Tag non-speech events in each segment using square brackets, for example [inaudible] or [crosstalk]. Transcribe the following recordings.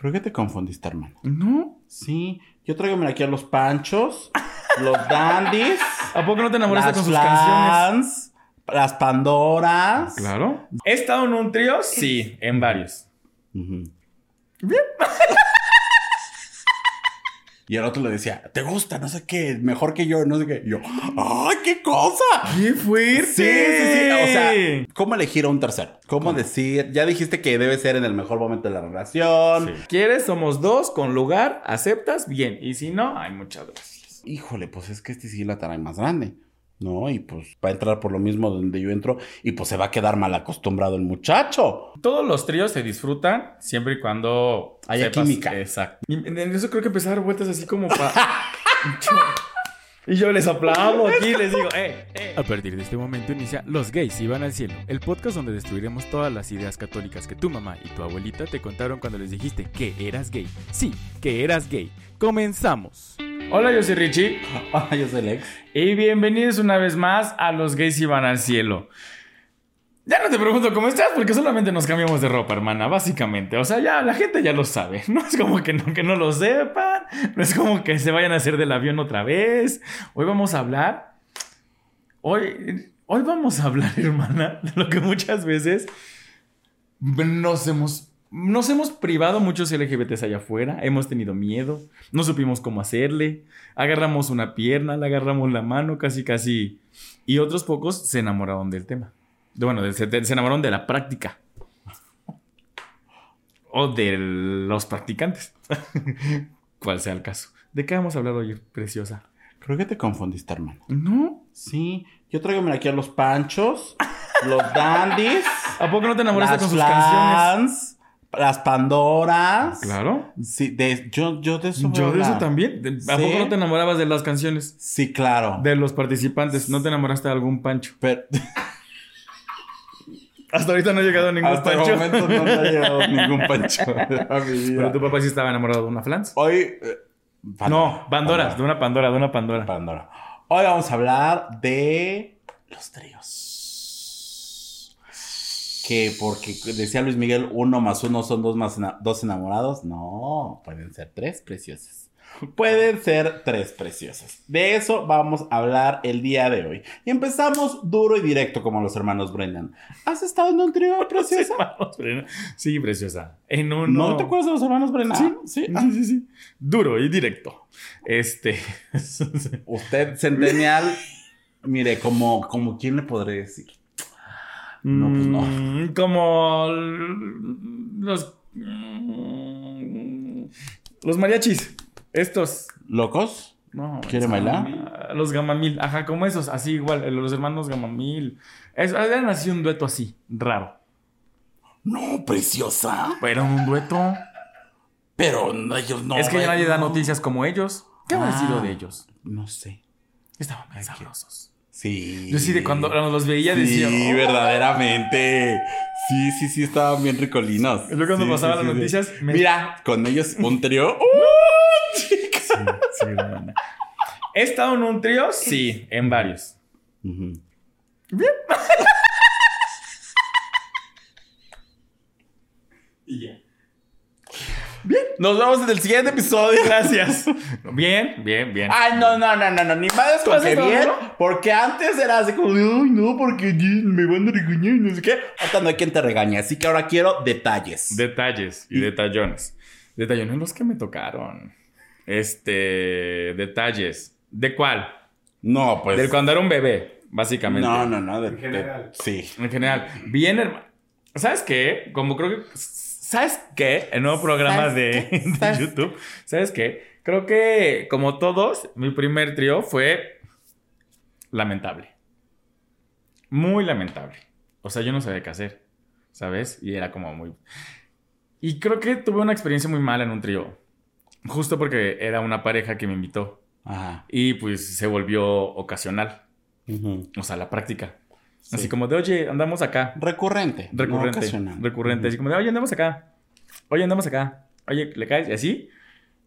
Creo que te confundiste, hermano. ¿No? Sí, yo traigo mira, aquí a los panchos, los dandies, [laughs] ¿A poco no te enamoraste con sus canciones? las pandoras. Claro. ¿He estado en un trío? Sí, en varios. Bien. [laughs] Y el otro le decía, ¿te gusta? No sé qué, mejor que yo, no sé qué. Y yo, ¡ay, qué cosa! ¡Qué fuerte! Sí, sí, sí. O sea, ¿cómo elegir a un tercero? ¿Cómo, decir? Ya dijiste que debe ser en el mejor momento de la relación. Sí. ¿Quieres? Somos dos con lugar. ¿Aceptas? Bien. Y si no, hay muchas gracias. Híjole, pues es que este sí la trae más grande. ¿No? Y pues va a entrar por lo mismo donde yo entro y pues se va a quedar mal acostumbrado el muchacho. Todos los tríos se disfrutan siempre y cuando Haya química. Exacto. Y en eso creo que empezar a dar vueltas así como para. [laughs] y yo les aplaudo aquí y les digo, ¡eh, eh! A partir de este momento inicia Los gays iban al cielo, el podcast donde destruiremos todas las ideas católicas que tu mamá y tu abuelita te contaron cuando les dijiste que eras gay. Sí, que eras gay. Comenzamos. Hola, yo soy Richie. [laughs] Ah, yo soy Lex. Y bienvenidos una vez más a Los gays iban al cielo. Ya no te pregunto cómo estás, porque solamente nos cambiamos de ropa, hermana, básicamente. O sea, ya la gente ya lo sabe. [laughs] No es como que no, que no lo sepan. No es como que se vayan a hacer del avión otra vez. Hoy vamos a hablar. Hoy, hoy vamos a hablar, [laughs] hermana, de lo que muchas veces nos hemos. Nos hemos privado muchos LGBTs allá afuera, hemos tenido miedo, no supimos cómo hacerle, agarramos una pierna, le agarramos la mano, casi casi. Y otros pocos se enamoraron del tema. Bueno, de- se, de- se enamoraron de la práctica. O de los practicantes. [laughs] Cual sea el caso. ¿De qué vamos a hablar hoy, preciosa? Creo que te confundiste, hermano. ¿No? Sí, yo traigo aquí a los panchos, los dandies, [laughs] ¿A poco no te enamoraste las con sus canciones? Las pandoras. Claro. Sí, de, yo, yo de eso Yo de también. De- ¿A poco no te enamorabas de las canciones? Sí, claro. De los participantes. ¿No te enamoraste de algún pancho? Pero [laughs] Hasta ahorita no ha llegado ningún hasta pancho. el momento no me ha llegado [laughs] ningún pancho a mi vida. Pero tu papá sí estaba enamorado de una flans. Hoy. eh, No, Pandoras, de una Pandora, de una Pandora. Pandora. Hoy vamos a hablar de los tríos. Que porque decía Luis Miguel, uno más uno son dos más dos enamorados. No, pueden ser tres preciosas. Pueden ser tres preciosas. De eso vamos a hablar el día de hoy. Y empezamos duro y directo como los hermanos Brendan. ¿Has estado en un trío [laughs] preciosa? Brennan. Sí, preciosa. En uno. ¿No te acuerdas de los hermanos Brendan? Sí, sí. Sí, sí, sí. Duro y directo. Este. [laughs] Usted, Centennial, mire, como, como quién le podré decir. No, pues no. Mm, Como los. Los mariachis. Estos. ¿Locos? No. ¿Quiere bailar? ah, Los gamamil. Ajá, como esos. Así igual. Los hermanos gamamil. Es, eran así un dueto así. Raro. No, preciosa. Pero un dueto. Pero no, ellos no. es que ya nadie da no. noticias como ellos. ¿Qué habrá Ah. sido de ellos? No sé. Estaban bien sabrosos. Sí. Yo sí, de cuando los veía Sí, decía. "Oh". verdaderamente. Sí, sí, sí, estaban bien ricolinos. Yo cuando Sí, pasaba sí, las sí, sí. noticias, me- Mira, con ellos [laughs] un trío. ¡Uh, chica! Sí, sí, hermana. ¿He estado en un trío? Sí, en varios. Ujú. [laughs] Y ya. Nos vemos en el siguiente episodio. Gracias. [laughs] Bien, bien, bien. Ay, no, no, no, no, no, ni madres con ¿Tú has que bien, porque antes era así como, ay, no, porque me van a regañar y no sé qué. Ahorita no hay quien te regañe, así que ahora quiero detalles. Detalles y detallones. Detallones los que me tocaron. Este. Detalles. ¿De cuál? no, pues. Del cuando era un bebé, básicamente. No, no, no. de- de- general. sí. En general. Bien, hermano. ¿Sabes qué? Como creo que. ¿Sabes qué? El nuevo programa ¿Sabes de. [laughs] YouTube. ¿Sabes qué? Creo que, como todos, mi primer trío fue lamentable. Muy lamentable. O sea, yo no sabía qué hacer. ¿Sabes? Y era como muy. Y creo que tuve una experiencia muy mala en un trío. Justo porque era una pareja que me invitó. Ajá. Y pues se volvió ocasional. O sea, la práctica. Sí. Así como de, oye, andamos acá. Recurrente. no Recurrente. recurrente. Así como de, oye, andamos acá. Oye, andamos acá. Oye, ¿le caes? Y así.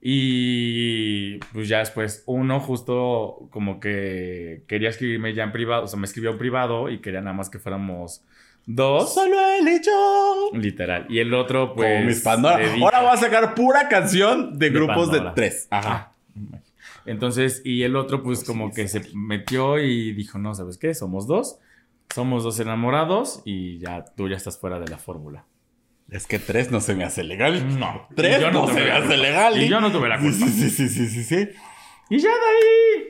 Y pues ya después uno justo como que quería escribirme ya en privado. O sea, me escribió en privado y quería nada más que fuéramos dos. Solo él y yo. Literal. Y el otro, pues. Como mis Pandora. dedica- Ahora voy a sacar pura canción de, De grupos Pandora. de tres. Ajá. Entonces, y el otro, pues, Pues como sí, que sí. se metió y dijo: No, ¿sabes qué? Somos dos. Somos dos enamorados y ya tú ya estás fuera de la fórmula. Es que tres no se me hace legal. No. Tres yo no, se me hace legal. Y yo no tuve la culpa. Sí, sí, sí, sí, sí. Y ya de ahí.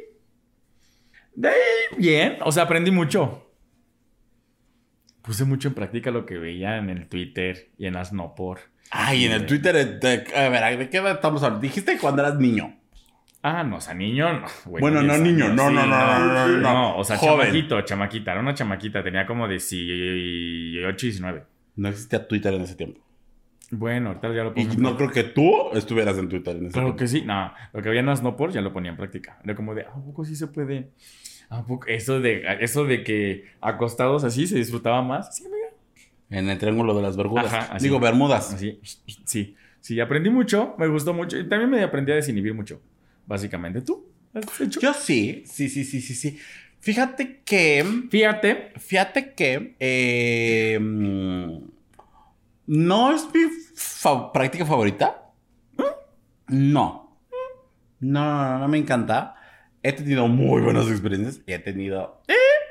De ahí, bien. O sea, aprendí mucho. Puse mucho en práctica lo que veía en el Twitter y en las no por. Ay, en el Twitter, de- a ver, ¿de qué estamos hablando? Dijiste cuando eras niño. Ah, no, o sea, niño, no. güey, Bueno, no 10 niño, años, no, no, no, no, no, no, No, o sea, Joven. chamaquito, chamaquita. Era una chamaquita, tenía como 18, 19. No existía Twitter en ese tiempo. Bueno, ahorita ya lo Y pongo. en no creo que tú estuvieras en Twitter en ese Claro tiempo. que sí. No, lo que había en las no por ya lo ponía en práctica. Era como de, ¿a poco sí se puede? ¿A poco? Eso de, eso de que acostados así se disfrutaba más. Sí, amiga. En el Triángulo de las Bermudas. Ajá, así. Digo, Bermudas. Así, sí. Sí, aprendí mucho, me gustó mucho. Y también me aprendí a desinhibir mucho, básicamente. ¿Tú? ¿Has hecho? Yo sí, sí, sí, sí, sí, sí. Fíjate que, Fíjate. fíjate que eh, no es mi fa- práctica favorita. No. No, no, no, no me encanta. He tenido muy buenas experiencias y he tenido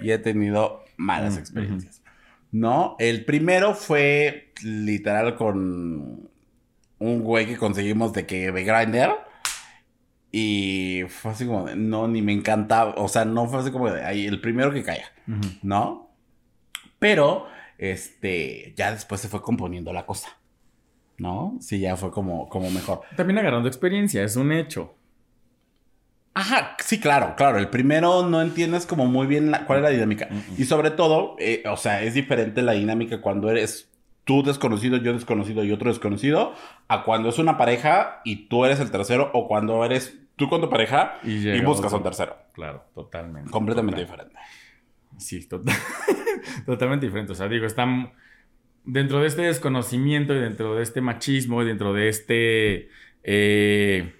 y he tenido malas Mm, experiencias. No, el primero fue literal con un güey que conseguimos de que de Grindr. Y fue así como de, no, ni me encantaba. O sea, no fue así como de, ay, el primero que caiga, ¿no? Pero, este, ya después se fue componiendo la cosa, ¿no? Sí, ya fue como, como mejor. También agarrando experiencia, es un hecho. Ajá, sí, claro, claro. El primero no entiendes como muy bien la- cuál es la dinámica. Y sobre todo, eh, o sea, es diferente la dinámica cuando eres tú desconocido, yo desconocido y otro desconocido, a cuando es una pareja y tú eres el tercero, o cuando eres tú con tu pareja Y buscas a un tercero. Claro, totalmente. Completamente Total. diferente. Sí, total- [laughs] totalmente diferente. O sea, digo, están dentro de este desconocimiento y dentro de este machismo y dentro de este, eh,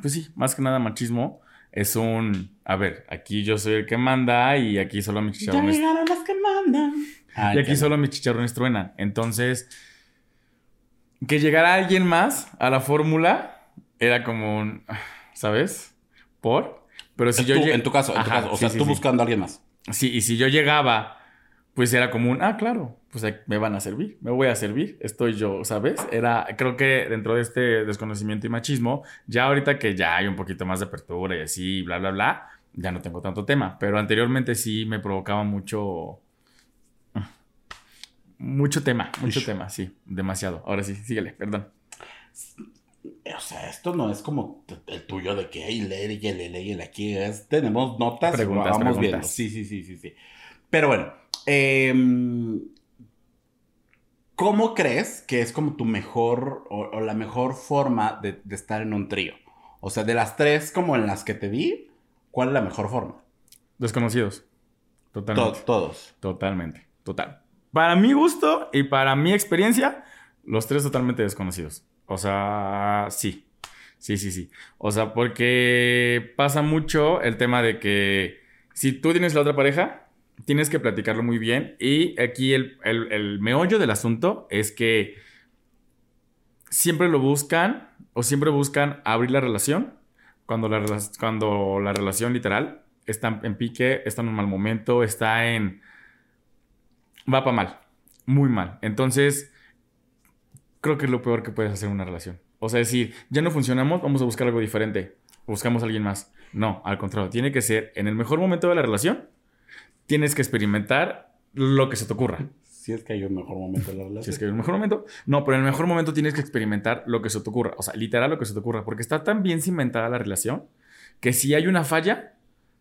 pues sí, más que nada machismo, es un, a ver, aquí yo soy el que manda y aquí solo mis Ya chicharrones, llegaron los que mandan. Ay, y aquí solo mis chicharrones truenan. Entonces, que llegara alguien más a la fórmula era como un, ¿sabes? ¿Por? Pero si Tú, yo lle- en tu caso, en tu caso. O sí, sea, sí, tú sí. buscando a alguien más. Sí, y si yo llegaba, pues era como un, ah, claro, pues me van a servir, me voy a servir, estoy yo, ¿sabes? Era, creo que dentro de este desconocimiento y machismo, ya ahorita que ya hay un poquito más de apertura y así, bla, bla, bla, ya no tengo tanto tema, pero anteriormente sí me provocaba mucho... Mucho tema, mucho Ish. tema, sí, demasiado. Ahora sí, síguele, perdón. O sea, esto no es como el tuyo de que hay leer y el leer aquí es. Tenemos notas, Preguntas, vamos preguntas. viendo. Sí, sí, sí, sí, sí. Pero bueno, em, ¿cómo crees que es como tu mejor o, o la mejor forma de, de estar en un trío? O sea, de las tres como en las que te vi, ¿cuál es la mejor forma? Desconocidos. To- Totalmente. todos. Totalmente, total. Para mi gusto y para mi experiencia, los tres totalmente desconocidos. O sea, sí. Sí, sí, sí. O sea, porque pasa mucho el tema de que si tú tienes la otra pareja, tienes que platicarlo muy bien. Y aquí el, el- meollo del asunto es que siempre lo buscan o siempre buscan abrir la relación cuando la, cuando la relación literal está en pique, está en un mal momento, está en... va para mal, muy mal. Entonces, creo que es lo peor que puedes hacer en una relación. O sea, decir, ya no funcionamos, vamos a buscar algo diferente, buscamos a alguien más. No, al contrario, tiene que ser en el mejor momento de la relación, tienes que experimentar lo que se te ocurra. Si es que hay un mejor momento en la relación. Si es que hay un mejor momento. No, pero en el mejor momento tienes que experimentar lo que se te ocurra. O sea, literal lo que se te ocurra. Porque está tan bien cimentada la relación que si hay una falla,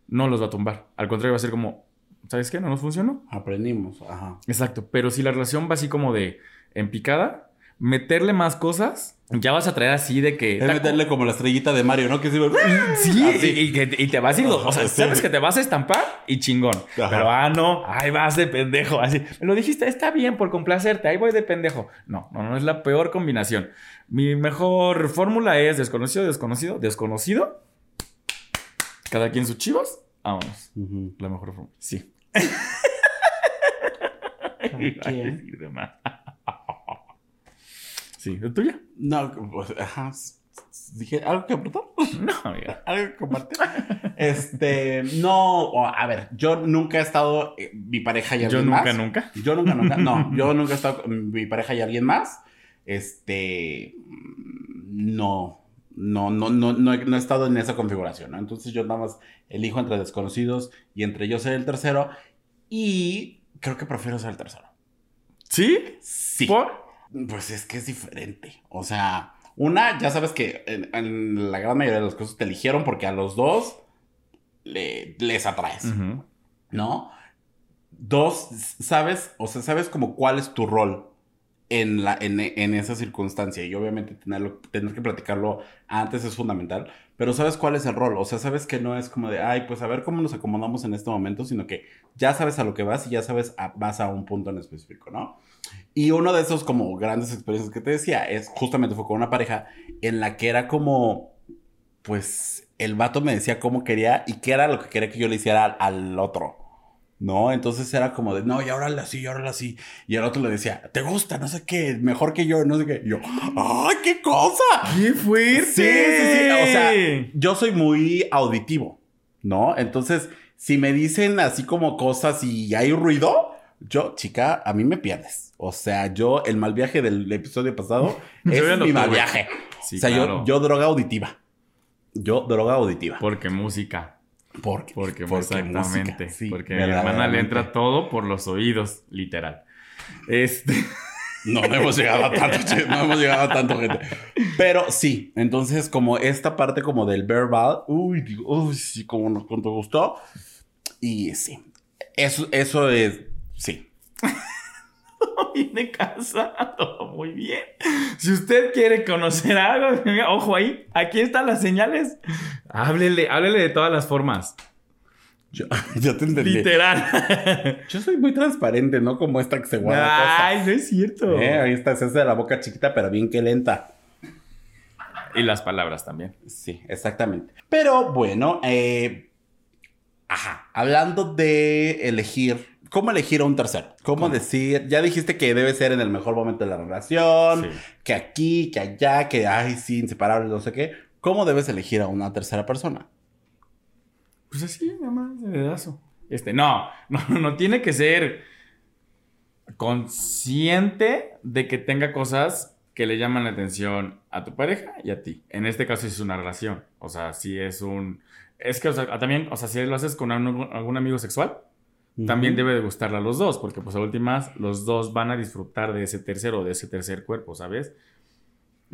no los va a tumbar. Al contrario, va a ser como, ¿sabes qué? No nos funcionó. Aprendimos, ajá. Exacto. Pero si la relación va así como de en picada, meterle más cosas, ya vas a traer así de que. Es meterle como la estrellita de Mario, ¿no? Que sirve. Sí, [laughs] y, y que- y te vas a ir, o sea, Sí. sabes que te vas a estampar y chingón. Ajá. Pero ah, no, ahí vas de pendejo. Así, me lo dijiste, está bien por complacerte, ahí voy de pendejo. No, no, no es la peor combinación. Mi mejor fórmula es desconocido, desconocido, desconocido. Cada quien sus chivos. Vámonos. Ujú. La mejor fórmula. Sí. [laughs] [laughs] ¿Quién? Sí, ¿es tuya? No, pues, ajá. Dije, ¿algo que aportar? [laughs] No, [laughs] amiga. ¿Algo que compartir? Este, no, a ver, yo nunca he estado, eh, mi pareja y Yo alguien nunca, más. nunca. Yo nunca, nunca, no, [laughs] yo nunca he estado con mi pareja y alguien más. Este, mm, no, no, no, no, no, he, no he estado en esa configuración, ¿no? Entonces yo nada más elijo entre desconocidos y entre yo ser el tercero y creo que prefiero ser el tercero. ¿Sí? Sí. ¿Por? Pues es que es diferente. O sea, una, ya sabes que en, en la gran mayoría de los casos te eligieron porque a los dos le- les atraes. ¿no? Dos, sabes, o sea, sabes como cuál es tu rol en, la, en, en esa circunstancia. Y obviamente tenerlo, tener que platicarlo antes es fundamental. Pero sabes cuál es el rol. O sea, sabes que no es como de, ay, pues a ver cómo nos acomodamos en este momento, sino que ya sabes a lo que vas y ya sabes, a- vas a un punto en específico, ¿no? Y uno de esos como grandes experiencias que te decía es justamente fue con una pareja en la que era como, pues el vato me decía cómo quería y qué era lo que quería que yo le hiciera al, al otro. ¿No? Entonces era como de, no, y ahora así, y ahora así. Y el otro le decía, ¿te gusta? No sé qué, mejor que yo, no sé qué. Y yo, ¡ay, qué cosa! ¡Qué fuerte! Sí, sí, sí. O sea, yo soy muy auditivo, ¿no? Entonces, si me dicen así como cosas y hay ruido, yo, chica, a mí me pierdes. O sea, yo, el mal viaje del episodio pasado [laughs] es mi mal viaje. Sí, o sea, claro. yo, yo droga auditiva. Yo droga auditiva. Porque música. Porque, Porque, porque exactamente. música, sí, porque mi hermana le entra todo por los oídos, literal. Este. No, [laughs] no hemos llegado a tanto, [laughs] no hemos llegado a tanto gente. Pero sí, entonces como esta parte como del verbal, uy, digo, uy, sí, como nos cuánto gustó. Y sí, eso, eso es, sí. [laughs] viene casado. Muy bien. Si usted quiere conocer algo, [laughs] ojo ahí. Aquí están las señales. Háblele, háblele de todas las formas. Yo, [laughs] yo te entendí. Literal. Yo soy muy transparente, ¿no? Como esta que se guarda Ay, no es cierto. Eh, ahí está, se hace la boca chiquita, pero bien que lenta. Y las palabras también. Sí, exactamente. Pero bueno, eh, ajá, hablando de elegir, ¿cómo elegir a un tercero? ¿Cómo, ¿Cómo? decir? Ya dijiste que debe ser en el mejor momento de la relación, Sí. que aquí, que allá, que ay, sí, inseparables, no sé qué. ¿Cómo debes elegir a una tercera persona? Pues así, nada más, de dedazo. Este, no, [laughs] no, no tiene que ser consciente de que tenga cosas que le llaman la atención a tu pareja y a ti. En este caso, si es una relación. O sea, si es un. Es que, o sea, también, o sea, si lo haces con algún, algún amigo sexual, también debe de gustarle a los dos, porque pues a últimas los dos van a disfrutar de ese tercero, de ese tercer cuerpo, ¿sabes?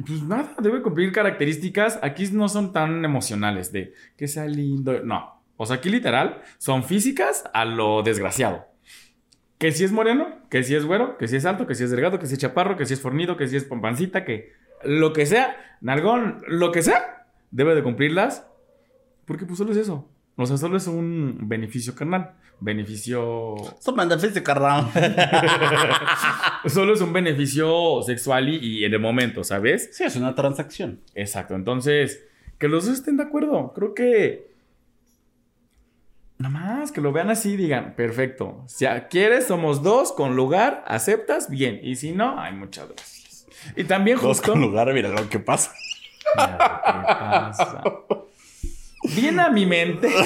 Pues nada, debe cumplir características. Aquí no son tan emocionales de que sea lindo. No. O sea, aquí literal son físicas a lo desgraciado. Que si es moreno, que si es güero, que si es alto, que si es delgado, que si es chaparro, que si es fornido, que si es pompancita, que lo que sea, nalgón, lo que sea, debe de cumplirlas. Porque pues solo es eso. O sea, solo es un beneficio carnal. Beneficio Eso manda física, carnal. [laughs] Solo es un beneficio sexual y, y en el momento, ¿sabes? sí, es una transacción. Exacto. Entonces, que los dos estén de acuerdo. Creo que. Nada más que lo vean así y digan, perfecto. Si quieres, somos dos con lugar, aceptas, bien. Y si no, hay muchas gracias. Y también Dos justo. con lugar, mira lo que pasa. Mira lo que pasa. Viene a mi mente. [laughs]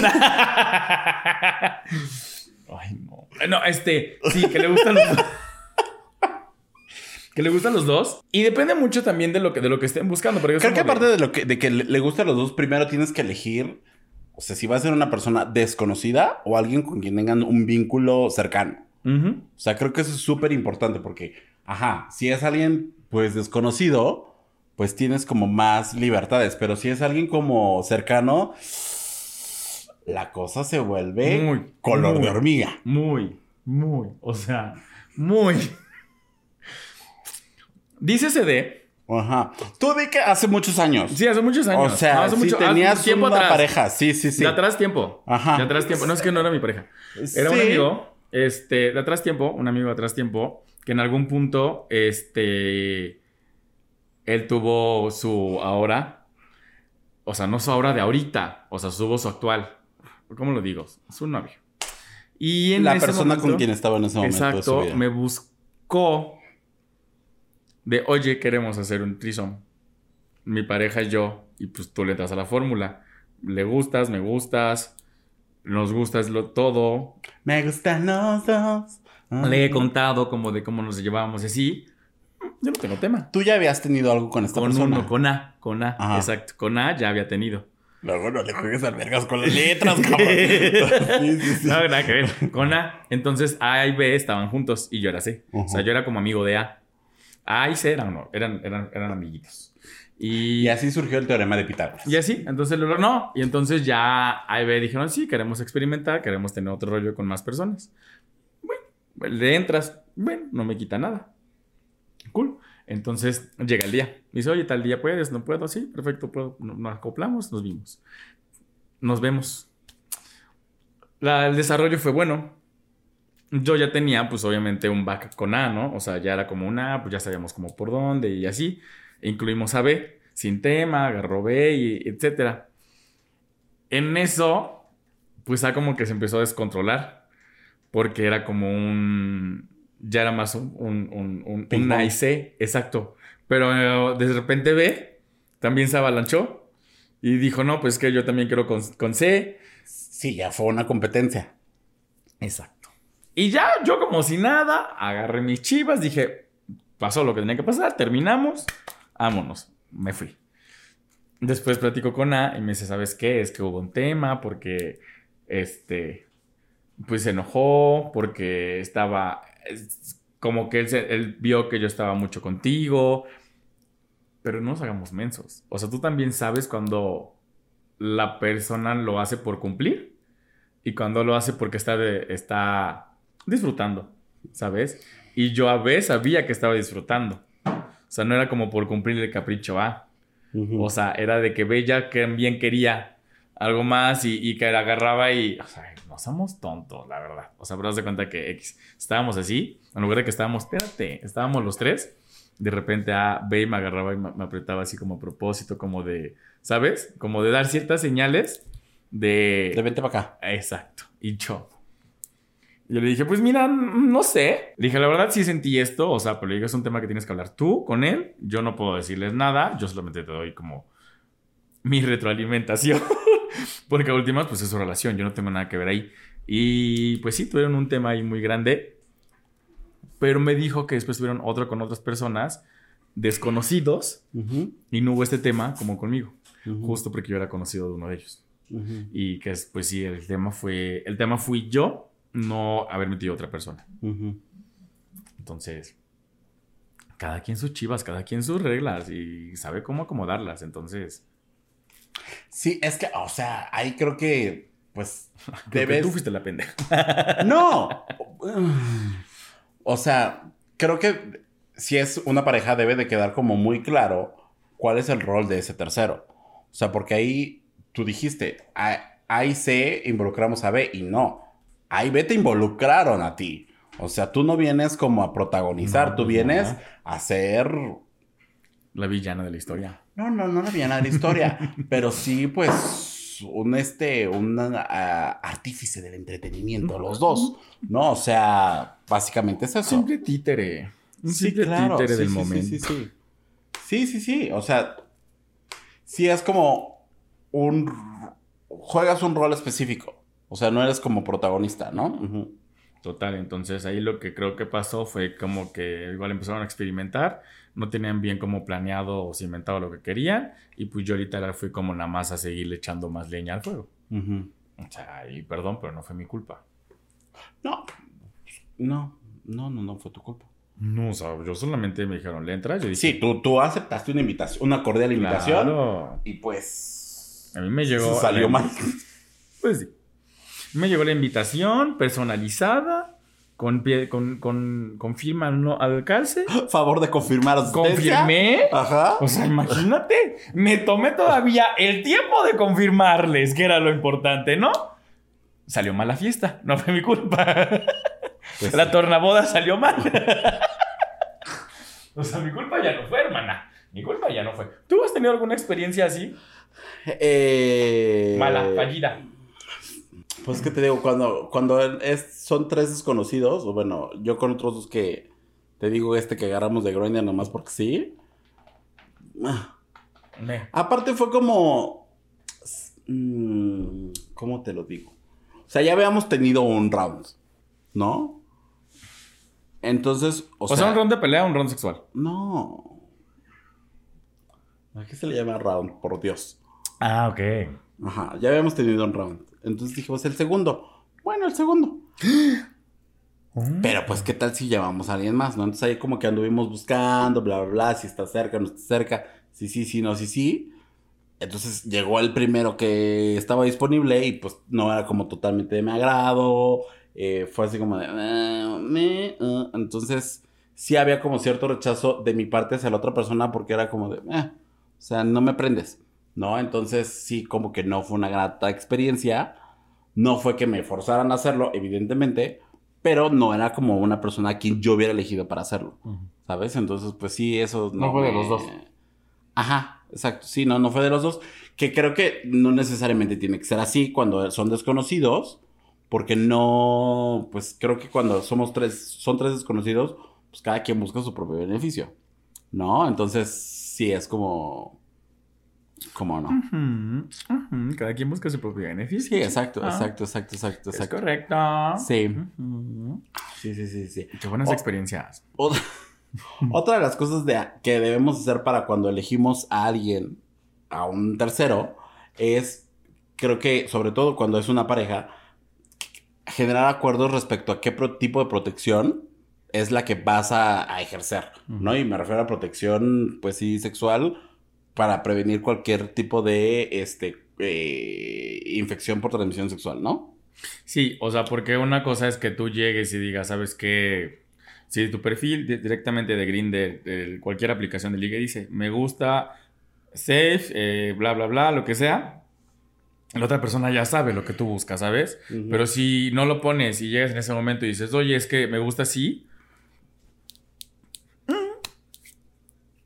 Ay, no. No, este, sí, que le gustan los dos. Que le gustan los dos. Y depende mucho también de lo que, de lo que estén buscando. Creo que aparte de lo que, de que le le gusta a los dos, primero tienes que elegir, o sea, si va a ser una persona desconocida o alguien con quien tengan un vínculo cercano. O sea, creo que eso es súper importante porque, ajá, si es alguien pues desconocido, pues tienes como más libertades, pero si es alguien como cercano, la cosa se vuelve Muy, color muy. de hormiga. Muy, muy, o sea, muy. Dice CD. Ajá. Tú di que hace muchos años. Sí, hace muchos años. o sea, No, hace si mucho- hace tenías tiempo una atrás. pareja, sí, sí, sí. De atrás tiempo. Ajá. De atrás tiempo. No es que no era mi pareja. Era un amigo, este, de atrás tiempo, un amigo de atrás tiempo, que en algún punto, este, él tuvo su ahora, o sea, no su ahora de ahorita, o sea, tuvo su actual, ¿cómo lo digo? Su novio. Y en La ese persona con quien estaba en ese momento Exacto, me, bus- co de, oye, queremos hacer un trisom. Mi pareja y yo, y pues tú le das a la fórmula. Le gustas, me gustas, nos gustas lo todo. Me gustan los dos. Le he contado como de cómo nos llevábamos y así. Yo no tengo tema. Tú ya habías tenido algo con esta Con persona. uno, con A, con A, Ajá. exacto. Con A ya había tenido. Luego no le juegues al vergas con las [laughs] letras, cabrón. [laughs] sí, sí, sí. No, nada que ver. Con A. Entonces A y B estaban juntos y yo era C. O sea, yo era como amigo de A. A y C eran, eran, eran, eran amiguitos. Y, Y así surgió el teorema de Pitágoras. y así, entonces lo no. Y entonces ya A y B dijeron, sí, queremos experimentar, queremos tener otro rollo con más personas. Bueno, le entras, bueno, no me quita nada. Cool. Entonces llega el día. Dice, oye, tal día puedes, no puedo, sí, perfecto, puedo. No- Nos acoplamos, nos vimos. Nos vemos. La- el desarrollo fue bueno. Yo ya tenía, pues obviamente, un back con A, ¿no? O sea, ya era como una, pues ya sabíamos como por dónde y así. Incluimos a B, sin tema, agarró B, y etcétera. En eso, pues A como que se empezó a descontrolar. Porque era como un. Ya era más un. Un, un, un, un pong. A y C, exacto. Pero eh, de repente B también se avalanchó. Y dijo, no, pues que yo también quiero con, con C. Sí, ya fue una competencia. Exacto. Y ya yo como si nada, agarré mis chivas, dije, pasó lo que tenía que pasar, terminamos, vámonos, me fui. Después platico con A y me dice, ¿sabes qué? Es que hubo un tema porque, este, pues se enojó, porque estaba, es como que él, se- él vio que yo estaba mucho contigo, pero no nos hagamos mensos. O sea, tú también sabes cuando la persona lo hace por cumplir y cuando lo hace porque está, de- está disfrutando, ¿sabes? Y yo a veces sabía que estaba disfrutando. O sea, no era como por cumplir el capricho A. Ujú. O sea, era de que Bella que bien quería algo más y, y que la agarraba y... O sea, no somos tontos, la verdad. O sea, pero de cuenta que X. Estábamos así, en lugar de que estábamos, espérate, estábamos los tres. De repente A, B me agarraba y me, me apretaba así como a propósito, como de, ¿sabes? Como de dar ciertas señales de... De vente para acá. Exacto. Y yo. Yo le dije, pues mira, no sé. Le dije, la verdad sí sentí esto, o sea, pero le dije, es un tema que tienes que hablar tú con él. Yo no puedo decirles nada, yo solamente te doy como mi retroalimentación. [laughs] [laughs] Porque a últimas, pues es su relación, yo no tengo nada que ver ahí. Y pues sí, tuvieron un tema ahí muy grande. Pero me dijo que después tuvieron otro con otras personas desconocidos y no hubo este tema como conmigo. Justo porque yo era conocido de uno de ellos. Y que es, pues sí, el tema fue, el tema fui yo, no haber metido a otra persona. Entonces, cada quien sus chivas, cada quien sus reglas y sabe cómo acomodarlas. Entonces, Sí, es que, o sea, ahí creo que, pues, [laughs] debes... tú fuiste la pendeja. [laughs] No. O sea, creo que si es una pareja debe de quedar como muy claro cuál es el rol de ese tercero. O sea, porque ahí tú dijiste, a, a y C involucramos a B y no. A y B te involucraron a ti. O sea, tú no vienes como a protagonizar, No, tú no. vienes a ser... La villana de la historia. No, no, no la villana de la historia, [laughs] pero sí, pues, un este, un ah, artífice del entretenimiento, los dos, ¿no? O sea, básicamente es eso. Simple títere. Un Sí, simple claro, títere sí, del sí, momento. Sí, sí, sí. Sí, sí, sí. O sea, sí es como un... Juegas un rol específico. O sea, no eres como protagonista, ¿no? Ujú. Total, entonces ahí lo que creo que pasó fue como que igual empezaron a experimentar, no tenían bien como planeado o cimentado lo que querían, y pues yo literal fui como nada más a seguirle echando más leña al fuego. O sea, y perdón, pero no fue mi culpa. No, no, no, no, no fue tu culpa. No, o sea, yo solamente me dijeron, ¿le entras? Yo dije, Sí, tú, tú aceptaste una invitación, una cordial invitación. Claro. Y pues... A mí me llegó... Salió mal. [laughs] Pues sí. Me llegó la invitación personalizada, con, pie- con, con, con firma no al calce. [gasps] Favor de confirmar. Confirmé. Ajá. O sea, imagínate, me tomé todavía el tiempo de confirmarles que era lo importante, ¿no? Salió mal la fiesta, no fue mi culpa. [laughs] Pues la sí. tornaboda salió mal. [laughs] o sea, mi culpa ya no fue, hermana. Mi culpa ya no fue. ¿Tú has tenido alguna experiencia así? Eh, Mala, fallida. Pues que te digo, cuando, cuando es, son tres desconocidos, o bueno, yo con otros dos que te digo este que agarramos de Grindr nomás porque sí. Me. Aparte fue como... mm, ¿Cómo te lo digo? O sea, ya habíamos tenido un round, ¿no? Entonces, o, O, sea... sea, un round de pelea o un round sexual. No. ¿A qué se le llama round? Por Dios. Ah, ok. Ajá, ya habíamos tenido un round. Entonces dijimos el segundo. Bueno, el segundo. [gasps] Pero pues, ¿qué tal si llevamos a alguien más, no? Entonces ahí como que anduvimos buscando, bla, bla, bla, si está cerca, no está cerca, sí, sí, sí, no, sí, sí. Entonces llegó el primero que estaba disponible y pues no era como totalmente de mi agrado. eh, fue así como de... "Ah, me, ah". Entonces sí había como cierto rechazo de mi parte hacia la otra persona porque era como de... "Eh", o sea, no me prendes, ¿no? Entonces sí como que no fue una grata experiencia. No fue que me forzaran a hacerlo, evidentemente, pero no era como una persona a quien yo hubiera elegido para hacerlo, ¿sabes? Entonces, pues sí, eso No fue de los dos. Ajá, exacto, sí, no, no fue de los dos, que creo que no necesariamente tiene que ser así cuando son desconocidos, porque no, pues creo que cuando somos tres, son tres desconocidos, pues cada quien busca su propio beneficio, ¿no? Entonces, sí, es como, como no. Cada quien busca su propio beneficio. Sí, exacto, Ah, exacto, exacto, exacto, Es exacto. correcto. Sí. Sí, sí, sí, sí. Qué buenas experiencias. Otra, [laughs] otra de las cosas de, que debemos hacer para cuando elegimos a alguien, a un tercero, es, creo que sobre todo cuando es una pareja, generar acuerdos respecto a qué tipo de protección es la que vas a, a ejercer, ¿no? Y me refiero a protección, pues sí, sexual, para prevenir cualquier tipo de, este, eh, infección por transmisión sexual, ¿no? Sí, o sea, porque una cosa es que tú llegues y digas, ¿sabes qué? Si tu perfil di- directamente de Grindr, de cualquier aplicación de liga dice, me gusta safe, eh, bla, bla, bla, lo que sea, la otra persona ya sabe lo que tú buscas, ¿sabes? Ujú. Pero si no lo pones y llegas en ese momento y dices, oye, es que me gusta así,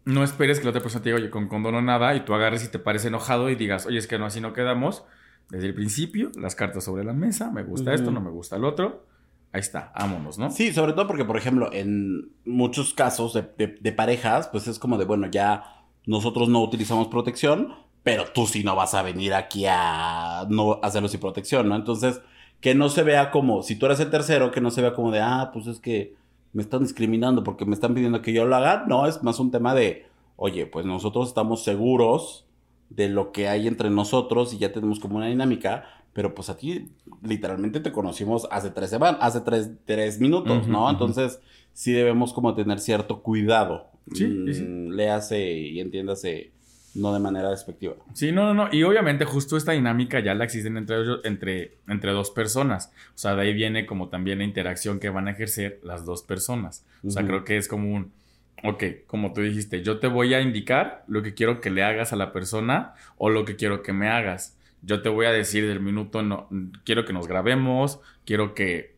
no esperes que la otra persona te diga, oye, con condón o nada, y tú agarres y te parece enojado y digas, oye, es que no, así no quedamos. Desde el principio, las cartas sobre la mesa, me gusta esto, no me gusta el otro. Ahí está, vámonos, ¿no? Sí, sobre todo porque, por ejemplo, en muchos casos de, de- de parejas, pues es como de, bueno, ya nosotros no utilizamos protección, pero tú sí no vas a venir aquí a no hacerlo sin protección, ¿no? Entonces, que no se vea como, si tú eres el tercero, que no se vea como de, ah, pues es que me están discriminando porque me están pidiendo que yo lo haga. No, es más un tema de, oye, pues nosotros estamos seguros de lo que hay entre nosotros y ya tenemos como una dinámica, pero pues a ti literalmente te conocimos hace tres semanas, hace tres, tres minutos, ¿no? Entonces sí debemos como tener cierto cuidado. Sí, Mm, sí. Léase y entiéndase, no de manera despectiva. Sí, no, no, no. Y obviamente justo esta dinámica ya la existen entre, ellos- entre, entre dos personas. O sea, de ahí viene como también la interacción que van a ejercer las dos personas. O sea, creo que es como un, ok, como tú dijiste, yo te voy a indicar lo que quiero que le hagas a la persona o lo que quiero que me hagas. Yo te voy a decir del minuto, no, quiero que nos grabemos, quiero que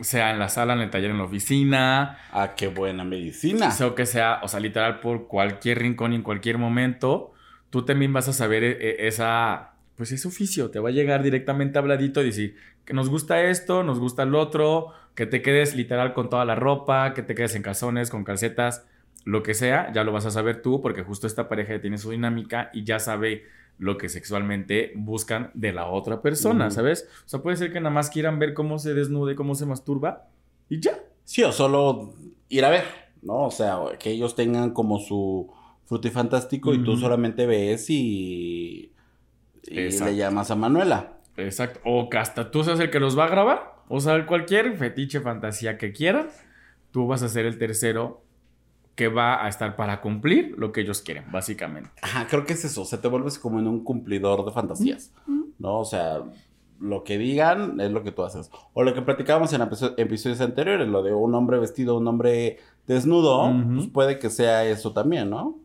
sea en la sala, en el taller, en la oficina, Ah, qué buena medicina. sea, o que sea, o sea, literal por cualquier rincón y en cualquier momento, tú también vas a saber eh, eh, esa, pues ese oficio, te va a llegar directamente habladito y decir que nos gusta esto, nos gusta el otro, que te quedes literal con toda la ropa, que te quedes en calzones, con calcetas, lo que sea, ya lo vas a saber tú porque justo esta pareja ya tiene su dinámica y ya sabe lo que sexualmente buscan de la otra persona. ¿sabes? O sea, puede ser que nada más quieran ver cómo se desnude, cómo se masturba y ya. Sí, o solo ir a ver, ¿no? O sea, que ellos tengan como su frutifantástico y tú solamente ves y, y Exacto. le llamas a Manuela. Exacto. O que hasta tú seas el que los va a grabar. O sea, cualquier fetiche, fantasía que quieran, tú vas a ser el tercero que va a estar para cumplir lo que ellos quieren, básicamente. Ajá, creo que es eso, o sea, te vuelves como en un cumplidor de fantasías, ¿no? O sea, lo que digan es lo que tú haces. O lo que platicábamos en episo- episodios anteriores, lo de un hombre vestido, un hombre desnudo, pues puede que sea eso también, ¿no?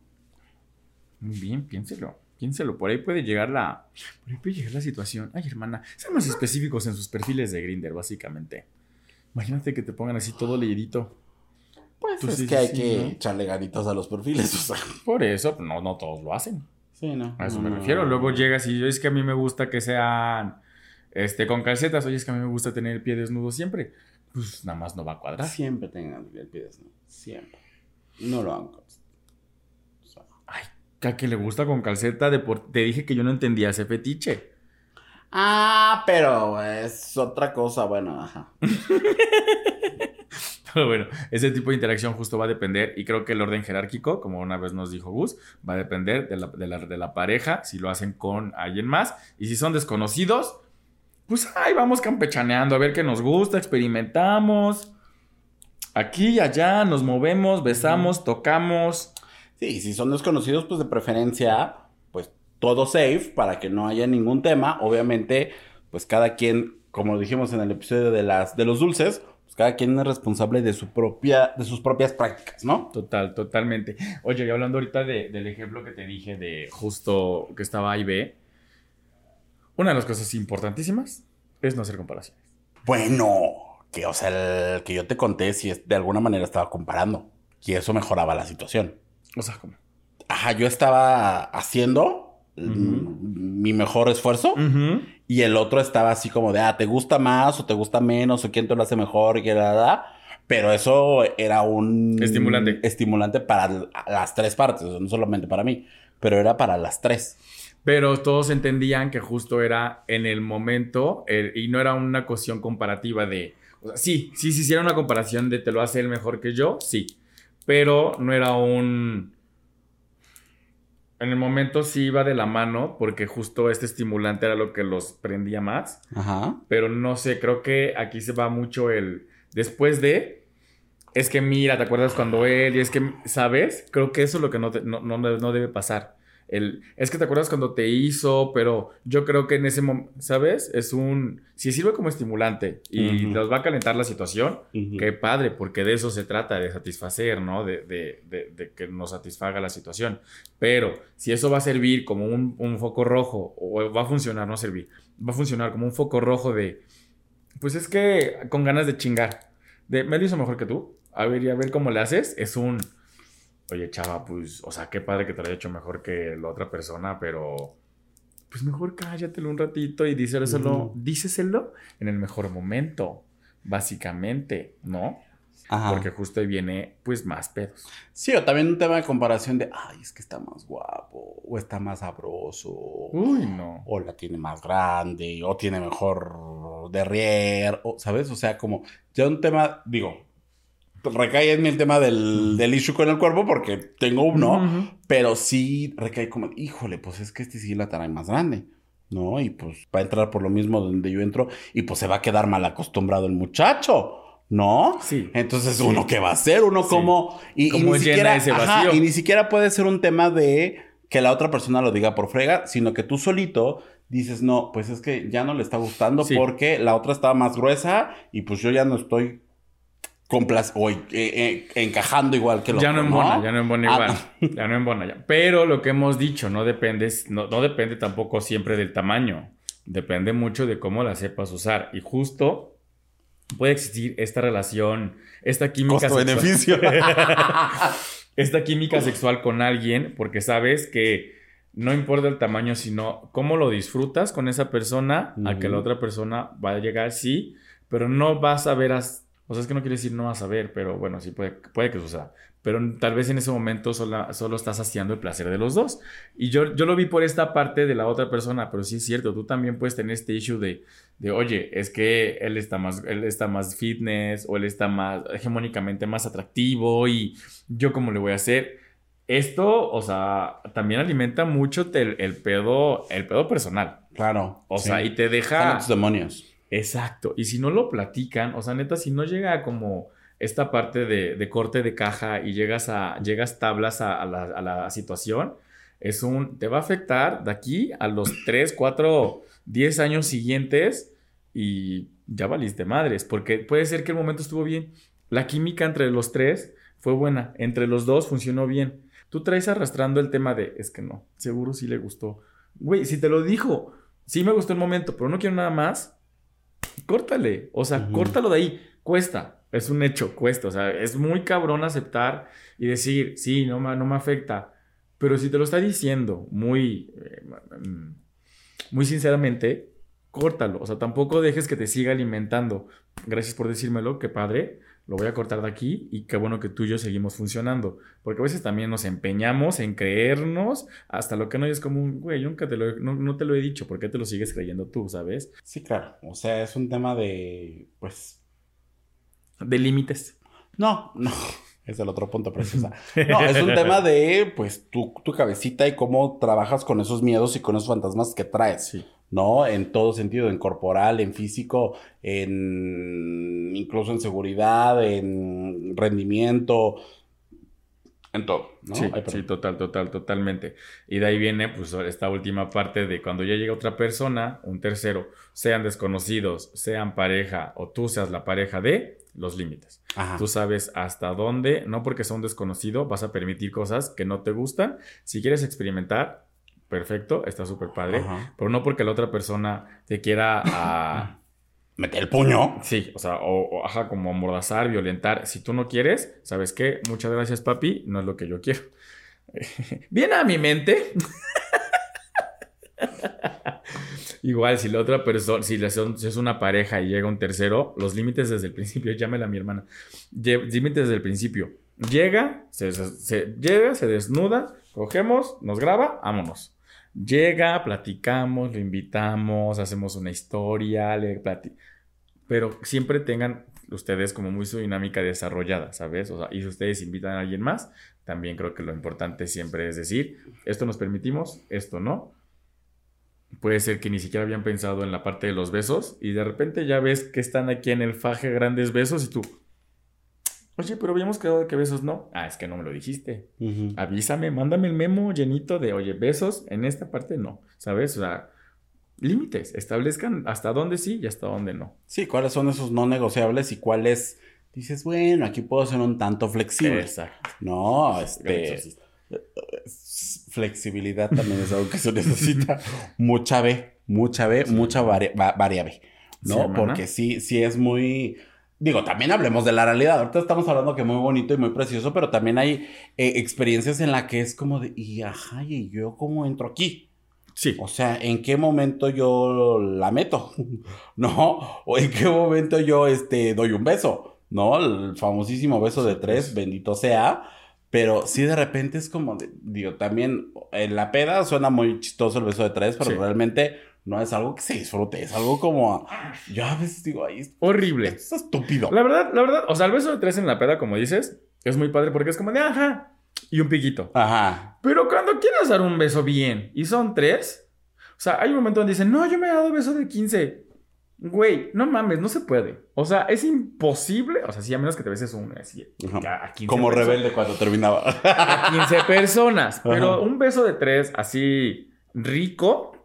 Muy bien, piénselo. Piénselo. Por ahí puede llegar la. Por ahí puede llegar la situación. Ay, hermana. Sean más específicos en sus perfiles de Grinder, básicamente. Imagínate que te pongan así todo leidito. Pues es sí, que sí, hay sí, que ¿no? echarle ganitas a los perfiles, [laughs] o sea. Por eso, no, no todos lo hacen. Sí, ¿no? A eso me No. refiero. Luego llegas y yo es que a mí me gusta que sean este, con calcetas. Oye, es que a mí me gusta tener el pie desnudo siempre. pues nada más no va a cuadrar. Siempre tengan el pie desnudo. Siempre. No lo hagan. O sea, Ay, que a que le gusta con calceta de por... Te dije que yo no entendía ese fetiche. Ah, pero es otra cosa, bueno, ajá. [laughs] Pero [laughs] bueno, ese tipo de interacción justo va a depender, y creo que el orden jerárquico, como una vez nos dijo Gus, va a depender de la, de la- de la pareja, si lo hacen con alguien más, y si son desconocidos, pues ahí vamos campechaneando, a ver qué nos gusta, experimentamos. Aquí y allá nos movemos, besamos, tocamos. Sí, si son desconocidos, pues de preferencia, pues todo safe para que no haya ningún tema. Obviamente, pues cada quien, como dijimos en el episodio de las de los dulces, cada quien es responsable de su propia, de sus propias prácticas, ¿no? Total, totalmente. Oye, y hablando ahorita de- del ejemplo que te dije de justo que estaba A y B, una de las cosas importantísimas es no hacer comparaciones. Bueno, que o sea, el que yo te conté, si es, de alguna manera estaba comparando. Y eso mejoraba la situación. O sea, como... Ajá, yo estaba haciendo Mi mejor esfuerzo. Y el otro estaba así como de, ah, ¿te gusta más o te gusta menos o quién te lo hace mejor y que la, la? Pero eso era un... Estimulante. Estimulante para las tres partes, no solamente para mí, pero era para las tres. Pero todos entendían que justo era en el momento eh, y no era una cuestión comparativa de... O sea, sí, sí, sí, sí era una comparación de te lo hace él mejor que yo, sí. Pero no era un... En el momento sí iba de la mano porque justo este estimulante era lo que los prendía más. Ajá. Pero no sé, creo que aquí se va mucho el... Después de... Es que mira, ¿te acuerdas cuando él? Y es que, ¿sabes? Creo que eso es lo que no, te- no, no, no debe pasar. El, es que te acuerdas cuando te hizo, pero yo creo que en ese momento, ¿sabes? Es un... Si sirve como estimulante y nos va a calentar la situación, qué padre, porque de eso se trata, de satisfacer, ¿no? De, de- de- de que nos satisfaga la situación. Pero si eso va a servir como un, un foco rojo, o va a funcionar, no servir, va a funcionar como un foco rojo de, pues es que con ganas de chingar, de, me lo hizo mejor que tú, a ver y a ver cómo le haces, es un, oye chava, pues, o sea, qué padre que te lo haya hecho mejor que la otra persona, pero... Pues mejor cállatelo un ratito y díselo, Ujú. díceselo en el mejor momento, básicamente, ¿no? Ajá. Porque justo ahí viene, pues, más pedos. Sí, o también un tema de comparación de, ay, es que está más guapo, o está más sabroso, Uy, no. o la tiene más grande, o tiene mejor derrier, o, ¿sabes? O sea, como ya un tema, digo, recae en mí el tema del, del issue con el cuerpo porque tengo uno, pero sí recae como, híjole, pues es que este sí la trae más grande, ¿no? Y pues va a entrar por lo mismo donde yo entro y pues se va a quedar mal acostumbrado el muchacho. ¿No? Sí. Entonces, Sí. ¿uno qué va a hacer? Uno Sí. como... Y, y ¿Cómo ni siquiera, ese ajá, y ni siquiera puede ser un tema de que la otra persona lo diga por frega, sino que tú solito dices, no, pues es que ya no le está gustando Sí. porque la otra estaba más gruesa y pues yo ya no estoy complac- o eh, eh, encajando igual que el Ya no embona, ya no embona Ah, igual. Ya no embona ya. Pero lo que hemos dicho, no depende, no, no depende tampoco siempre del tamaño. Depende mucho de cómo la sepas usar. Y justo puede existir esta relación, esta química sexual. Costo-beneficio. [laughs] esta química sexual con alguien, porque sabes que no importa el tamaño, sino cómo lo disfrutas con esa persona, a que la otra persona va a llegar, sí, pero no vas a ver, as- o sea, es que no quiere decir no vas a ver, pero bueno, sí puede, puede que suceda. Pero tal vez en ese momento sola- solo estás haciendo el placer de los dos. Y yo, yo lo vi por esta parte de la otra persona, pero sí es cierto, tú también puedes tener este issue de, de oye, es que él está más, él está más fitness o él está más hegemónicamente más atractivo y yo cómo le voy a hacer. Esto, o sea, también alimenta mucho el, el pedo, el pedo personal. Claro. O sí. sea, y te deja... tus demonios. Exacto. Y si no lo platican, o sea, neta, si no llega como esta parte de, de corte de caja y llegas a llegas tablas a, a la, a la situación, es un, te va a afectar de aquí a los 3, 4, 10 años siguientes y ya valiste madres, porque puede ser que el momento estuvo bien. La química entre los tres fue buena, entre los dos funcionó bien. Tú traes arrastrando el tema de, es que no, seguro sí le gustó. Güey, si te lo dijo, sí me gustó el momento, pero no quiero nada más, córtale. O sea, Ujú. córtalo de ahí. Cuesta. Es un hecho, cuesta. O sea, es muy cabrón aceptar y decir, sí, no me, no me afecta. Pero si te lo está diciendo muy, eh, muy sinceramente, córtalo. O sea, tampoco dejes que te siga alimentando. Gracias por decírmelo, qué padre. Lo voy a cortar de aquí y qué bueno que tú y yo seguimos funcionando. Porque a veces también nos empeñamos en creernos hasta lo que no es como un, güey, yo nunca te lo, no, no te lo he dicho, ¿por qué te lo sigues creyendo tú, sabes? Sí, claro. O sea, es un tema de, pues, De límites. No, no. [laughs] Es el otro punto preciosa. [laughs] No, es un tema de, pues, tu, tu cabecita y cómo trabajas con esos miedos y con esos fantasmas que traes. Sí. ¿No? En todo sentido, en corporal, en físico, en incluso en seguridad, en rendimiento, en todo, ¿no? Sí, Ay, sí, total, total, totalmente. Y de ahí viene, pues, esta última parte de cuando ya llega otra persona, un tercero, sean desconocidos, sean pareja o tú seas la pareja de los límites. Ajá. Tú sabes hasta dónde, no porque sea un desconocido, vas a permitir cosas que no te gustan. Si quieres experimentar, perfecto, está súper padre. Ajá. Pero no porque la otra persona te quiera ah, [clears throat] Mete el puño. Sí, o sea, o, o, ajá, como amordazar, violentar. Si tú no quieres, ¿sabes qué? Muchas gracias, papi, no es lo que yo quiero. [laughs] Viene a mi mente. [laughs] Igual, si la otra persona, si, la son- si es una pareja y llega un tercero, los límites desde el principio, llámela a mi hermana. Límites desde el principio. Llega, se, se- se- llega, se desnuda, cogemos, nos graba, vámonos. Llega, platicamos, lo invitamos, hacemos una historia, le Pero siempre tengan ustedes como muy su dinámica desarrollada, ¿sabes? O sea, y si ustedes invitan a alguien más, también creo que lo importante siempre es decir, esto nos permitimos, esto no. Puede ser que ni siquiera habían pensado en la parte de los besos y de repente ya ves que están aquí en el faje grandes besos y tú, oye, pero habíamos quedado de que besos no. Ah, es que no me lo dijiste. Ujú. Avísame, mándame el memo llenito de, oye, besos, en esta parte no, ¿sabes? O sea, límites, establezcan hasta dónde sí y hasta dónde no. Sí, ¿cuáles son esos no negociables y cuáles dices, bueno, aquí puedo ser un tanto flexible? Exacto. No, este, flexibilidad también es algo que se necesita. [laughs] mucha B, mucha B, mucha vari- va- variable, ¿no? Sí. Porque sí, sí es muy... Digo, también hablemos de la realidad. Ahorita estamos hablando que muy bonito y muy precioso, pero también hay eh, experiencias en la que es como de, y ajá, ¿y yo cómo entro aquí? Sí. O sea, ¿en qué momento yo la meto? [laughs] ¿No? ¿O en qué momento yo este, doy un beso? ¿No? El famosísimo beso de tres, bendito sea. Pero sí de repente es como, de- digo, también en la peda suena muy chistoso el beso de tres, pero Sí. realmente no es algo que se disfrute, es algo como, yo a veces digo, ay, esto Horrible. es estúpido. La verdad, la verdad, o sea, el beso de tres en la peda, como dices, es muy padre porque es como de ajá y un piquito. Ajá. Pero cuando quieres dar un beso bien y son tres, o sea, hay un momento donde dicen, no, yo me he dado beso de 15. Güey, no mames, no se puede. O sea, es imposible. O sea, sí, a menos que te beses un así. A 15 Como personas. rebelde cuando terminaba. A 15 personas. Pero Ajá. un beso de tres así rico,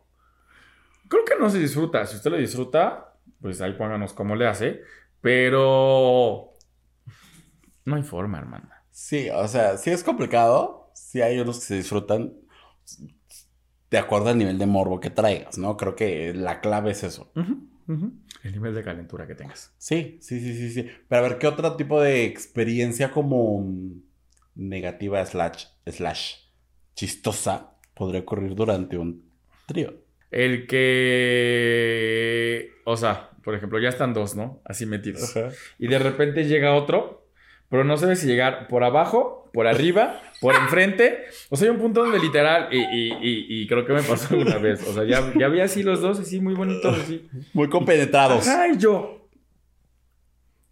creo que no se disfruta. Si usted lo disfruta, pues ahí pónganos cómo le hace. Pero no hay forma, hermana. Sí, o sea, sí es complicado. Sí hay unos que se disfrutan de acuerdo al nivel de morbo que traigas, ¿no? Creo que la clave es eso. El nivel de calentura que tengas. Sí, sí, sí, sí, sí. Pero a ver, ¿qué otro tipo de experiencia como negativa slash, slash chistosa podría ocurrir durante un trío? El que. O sea, por ejemplo, ya están dos, ¿no? Así metidos. Y de repente llega otro, pero no sabes si llegar por abajo, por arriba, por enfrente. O sea, hay un punto donde literal. Y, y- y- y creo que me pasó alguna vez. O sea, ya, ya vi así los dos, así muy bonitos, así. Muy compenetrados. Ajá, y yo.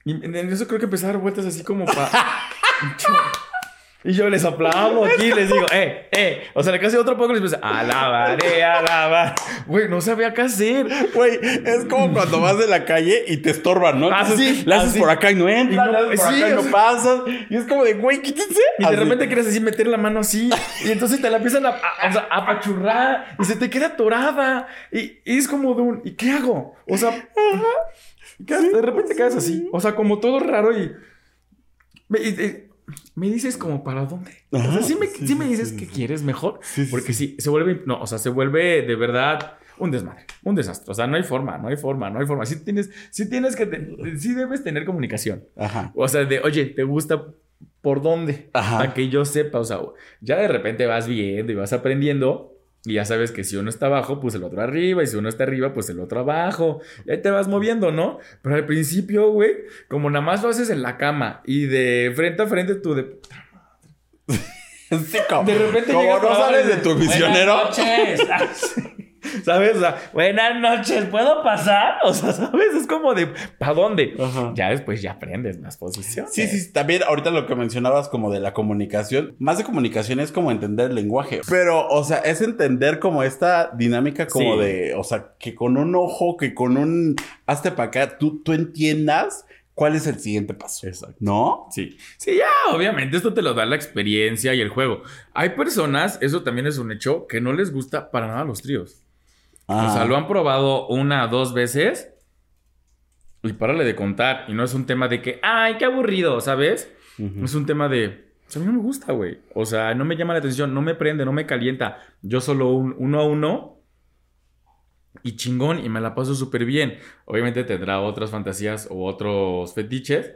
Y en eso creo que empecé a dar vueltas así como para. [laughs] Y yo les aplaudo aquí, les digo, eh, eh. O sea, casi otro poco les empecé, alabaré, alabar. Güey, no sabía qué hacer. Güey, es como cuando vas de la calle y te estorban, ¿no? Ah, Entonces, sí, le haces así. por acá y no entras, no- le haces por sí, acá y no pasas. Y es como de, güey, quítense. Y de Así. repente quieres así meter la mano así. Y entonces te la empiezan a, a- o sea, a apachurrar. Y se te queda atorada. Y, y es como de un. ¿Y qué hago? O sea. de repente quedas así. O sea, como todo raro y. Y- y- me dices como para dónde. O sea, Ajá, sí me, sí, sí me dices sí, que quieres mejor. Porque sí. sí, se vuelve. No, o sea, se vuelve de verdad. Un desmadre, un desastre. O sea, no hay forma, no hay forma, no hay forma. Sí tienes, sí tienes que, te- sí debes tener comunicación. Ajá. O sea, de, oye, ¿te gusta por dónde? Ajá. Para que yo sepa, o sea, ya de repente vas viendo y vas aprendiendo. Y ya sabes que si uno está abajo, pues el otro arriba. Y si uno está arriba, pues el otro abajo. Y ahí te vas moviendo, ¿no? Pero al principio, güey, como nada más lo haces en la cama y de frente a frente tú de... [laughs] Sí, como, De repente como no sales de tu misionero. Buenas noches. [laughs] ¿Sabes? O sea, buenas noches, ¿puedo pasar? O sea, ¿sabes? Es como de, ¿para dónde? Ajá. Ya después ya aprendes las posiciones. Sí, sí, también ahorita lo que mencionabas como de la comunicación, más de comunicación es como entender el lenguaje, pero, o sea, es entender como esta dinámica como Sí. de, o sea, que con un ojo, que con un, hazte para acá, tú, tú entiendas cuál es el siguiente paso, Exacto. ¿no? Sí, sí, ya, obviamente esto te lo da la experiencia y el juego. Hay personas, eso también es un hecho, que no les gusta para nada los tríos. Ah. O sea, lo han probado una, dos veces y párale de contar. Y no es un tema de que, ay, qué aburrido, ¿sabes? Ujú. Es un tema de, "Pues, a mí no me gusta, güey. O sea, no me llama la atención, no me prende, no me calienta. Yo solo un, uno a uno y chingón y me la paso súper bien. Obviamente tendrá otras fantasías o otros fetiches.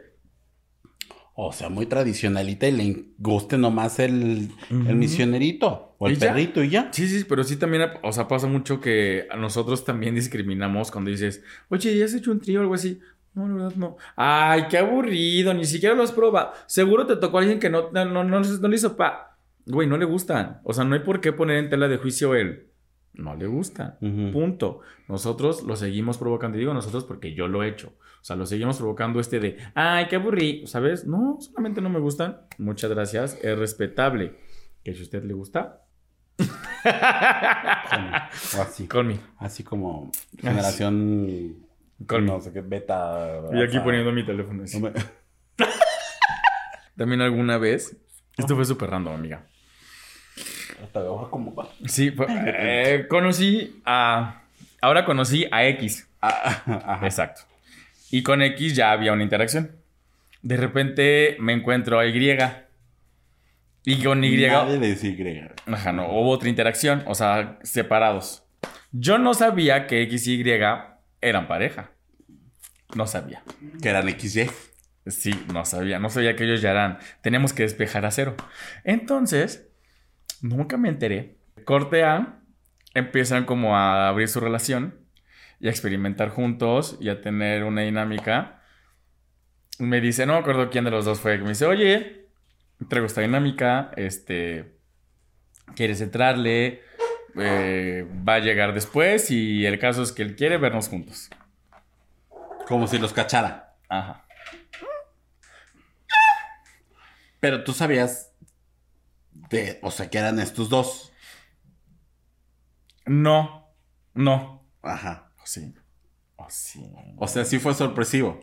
O sea, muy tradicionalita y le guste nomás el, misionerito o el Y ya. perrito y ya. Sí, sí, pero sí también, o sea, pasa mucho que nosotros también discriminamos cuando dices, oye, ¿ya has hecho un trío o algo así? No, la verdad no. Ay, qué aburrido, ni siquiera lo has probado. Seguro te tocó a alguien que no, no, no, no, no le hizo pa. Güey, no le gustan. O sea, no hay por qué poner en tela de juicio el no le gustan. Ujú. Punto. Nosotros lo seguimos provocando. Y digo nosotros porque yo lo he hecho. O sea, lo seguimos provocando este de, ay, qué aburrido, ¿sabes? No, solamente no me gustan. Muchas gracias. Es respetable. Que si a usted le gusta, O así. Conmigo. Así como generación. Con no sé qué, beta. Y aquí poniendo mi teléfono. así. [laughs] También alguna vez. Esto fue súper random, amiga. Hasta abajo como va. Sí, fue- eh, conocí a. Ahora conocí a X. Ah, ajá. Exacto. Y con X ya había una interacción. De repente me encuentro a Y. Y con Y. Nadie le dice Y. Ajá, no. Hubo otra interacción. O sea, separados. Yo no sabía que X y Y eran pareja. No sabía. Que eran XY. Sí, no sabía, no sabía que ellos ya eran. Teníamos que despejar a cero. Entonces, nunca me enteré. Corte A, empiezan como a abrir su relación y a experimentar juntos y a tener una dinámica. Me dice, no me acuerdo quién de los dos fue, que me dice, oye, traigo esta dinámica, este, ¿quieres entrarle? Eh, va a llegar después y el caso es que él quiere vernos juntos. Como si los cachara. Ajá. Pero tú sabías de, o sea, que eran estos dos. No, no. Ajá. O sí. O sí. O sea, sí fue sorpresivo.